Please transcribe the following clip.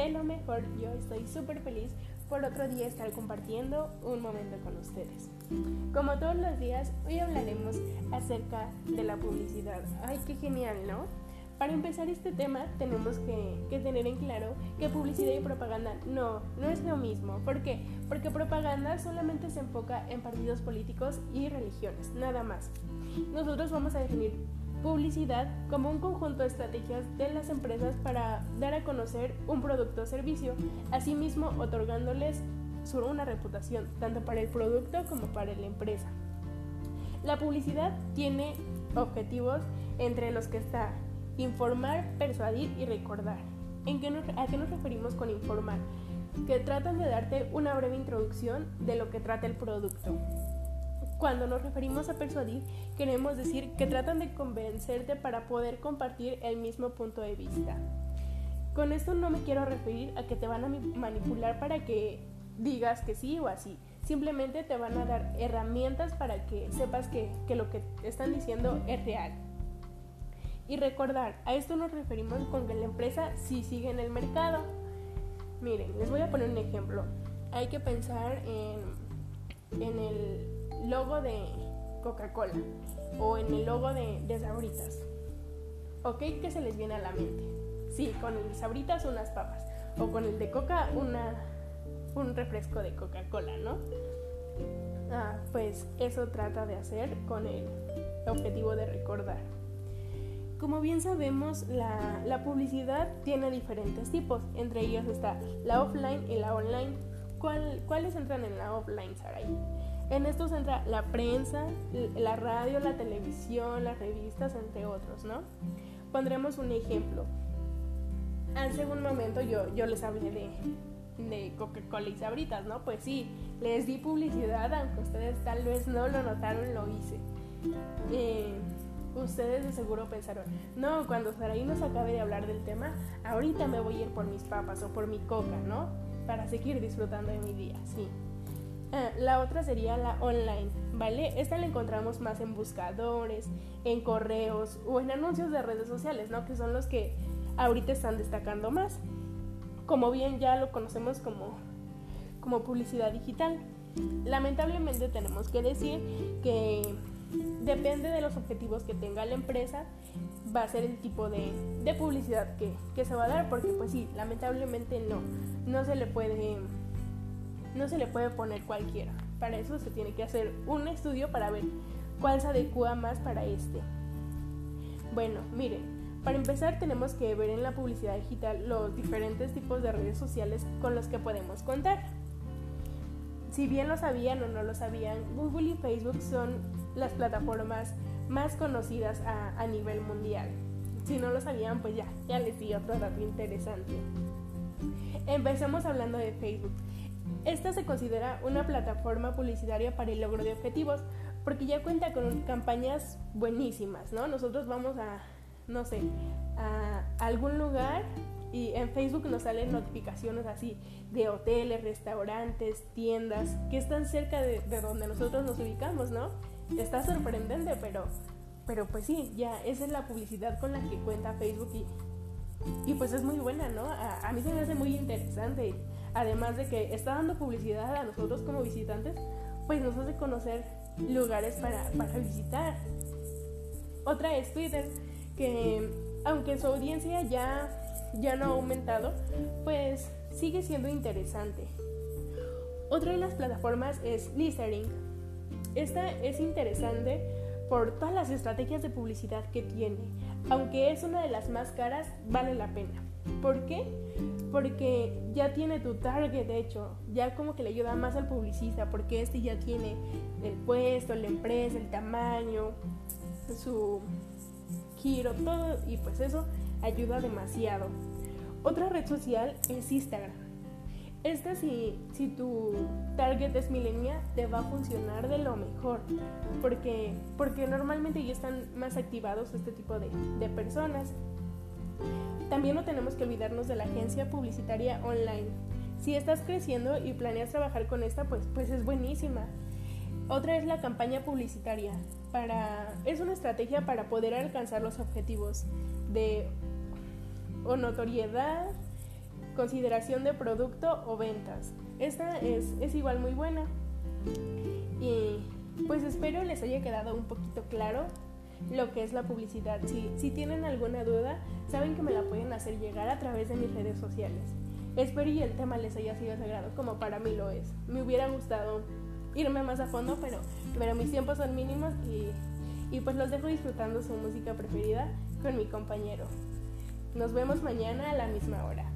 de lo mejor. Yo estoy súper feliz por otro día estar compartiendo un momento con ustedes. Como todos los días, hoy hablaremos acerca de la publicidad. Ay, qué genial, ¿no? Para empezar este tema tenemos que, que, tener en claro que publicidad y propaganda no, no es lo mismo. ¿Por qué? Porque propaganda solamente se enfoca en partidos políticos y religiones, nada más. Nosotros vamos a definir publicidad como un conjunto de estrategias de las empresas para dar a conocer un producto o servicio, asimismo otorgándoles una reputación tanto para el producto como para la empresa. La publicidad tiene objetivos entre los que está informar, persuadir y recordar. ¿En qué ¿A qué nos referimos con informar? Que tratan de darte una breve introducción de lo que trata el producto. Cuando nos referimos a persuadir, queremos decir que tratan de convencerte para poder compartir el mismo punto de vista. Con esto no me quiero referir a que te van a manipular para que digas que sí o así. Simplemente te van a dar herramientas para que sepas que, que lo que están diciendo es real. Y recordar, a esto nos referimos con que la empresa sí sigue en el mercado. Miren, les voy a poner un ejemplo. Hay que pensar en, en el logo de Coca-Cola o en el logo de, Sabritas. ¿Ok? ¿Qué se les viene a la mente? Sí, con el de Sabritas unas papas o con el de Coca una, un refresco de Coca-Cola, ¿no? Ah, pues eso trata de hacer con el objetivo de recordar. Como bien sabemos, la, la, publicidad tiene diferentes tipos. Entre ellos está la offline y la online. ¿Cuál, ¿Cuáles entran en la offline, Saray? En esto se entra la prensa, la radio, la televisión, las revistas, entre otros, ¿no? Pondremos un ejemplo. Hace un momento yo, yo les hablé de, de Coca-Cola y Sabritas, ¿no? Pues sí, les di publicidad, aunque ustedes tal vez no lo notaron, lo hice. Eh, ustedes de seguro pensaron, no, cuando Saraí nos acabe de hablar del tema, ahorita me voy a ir por mis papas o por mi coca, ¿no? Para seguir disfrutando de mi día, sí. Ah, la otra sería la online, ¿vale? Esta la encontramos más en buscadores, en correos o en anuncios de redes sociales, ¿no? Que son los que ahorita están destacando más. Como bien ya lo conocemos como, como publicidad digital. Lamentablemente tenemos que decir que depende de los objetivos que tenga la empresa, va a ser el tipo de, de publicidad que, que se va a dar, porque pues sí, lamentablemente no, no se le puede no se le puede poner cualquiera. Para eso se tiene que hacer un estudio para ver cuál se adecua más para este. Bueno, miren, para empezar tenemos que ver en la publicidad digital los diferentes tipos de redes sociales con los que podemos contar. Si bien lo sabían o no lo sabían, Google y Facebook son las plataformas más conocidas a, nivel mundial. Si no lo sabían, pues ya, ya les di otro dato interesante. Empecemos hablando de Facebook. Esta se considera una plataforma publicitaria para el logro de objetivos porque ya cuenta con campañas buenísimas, ¿no? Nosotros vamos a, no sé, a algún lugar y en Facebook nos salen notificaciones así de hoteles, restaurantes, tiendas que están cerca de, donde nosotros nos ubicamos, ¿no? Está sorprendente, pero, pero pues sí, ya esa es la publicidad con la que cuenta Facebook y, y pues es muy buena, ¿no? A, a mí se me hace muy interesante además de que está dando publicidad a nosotros como visitantes, pues nos hace conocer lugares para, visitar. Otra es Twitter, que aunque su audiencia ya, ya no ha aumentado, pues sigue siendo interesante. Otra de las plataformas es Listerine. Esta es interesante por todas las estrategias de publicidad que tiene. Aunque es una de las más caras, vale la pena. ¿Por qué? Porque ya tiene tu target de hecho, ya como que le ayuda más al publicista, porque este ya tiene el puesto, la empresa, el tamaño, su giro, todo, y pues eso ayuda demasiado. Otra red social es Instagram. Esta si, si tu target es milenia te va a funcionar de lo mejor porque, porque normalmente ya están más activados este tipo de, de personas. También no tenemos que olvidarnos de la agencia publicitaria online. Si estás creciendo y planeas trabajar con esta, pues, pues es buenísima. Otra es la campaña publicitaria. Para, es una estrategia para poder alcanzar los objetivos de notoriedad consideración de producto o ventas. Esta es, es igual muy buena. Y pues espero les haya quedado un poquito claro lo que es la publicidad. Si, tienen alguna duda, saben que me la pueden hacer llegar a través de mis redes sociales. Espero y el tema les haya sido sagrado como para mí lo es. Me hubiera gustado irme más a fondo, pero, pero mis tiempos son mínimos y, y pues los dejo disfrutando su música preferida con mi compañero. Nos vemos mañana a la misma hora.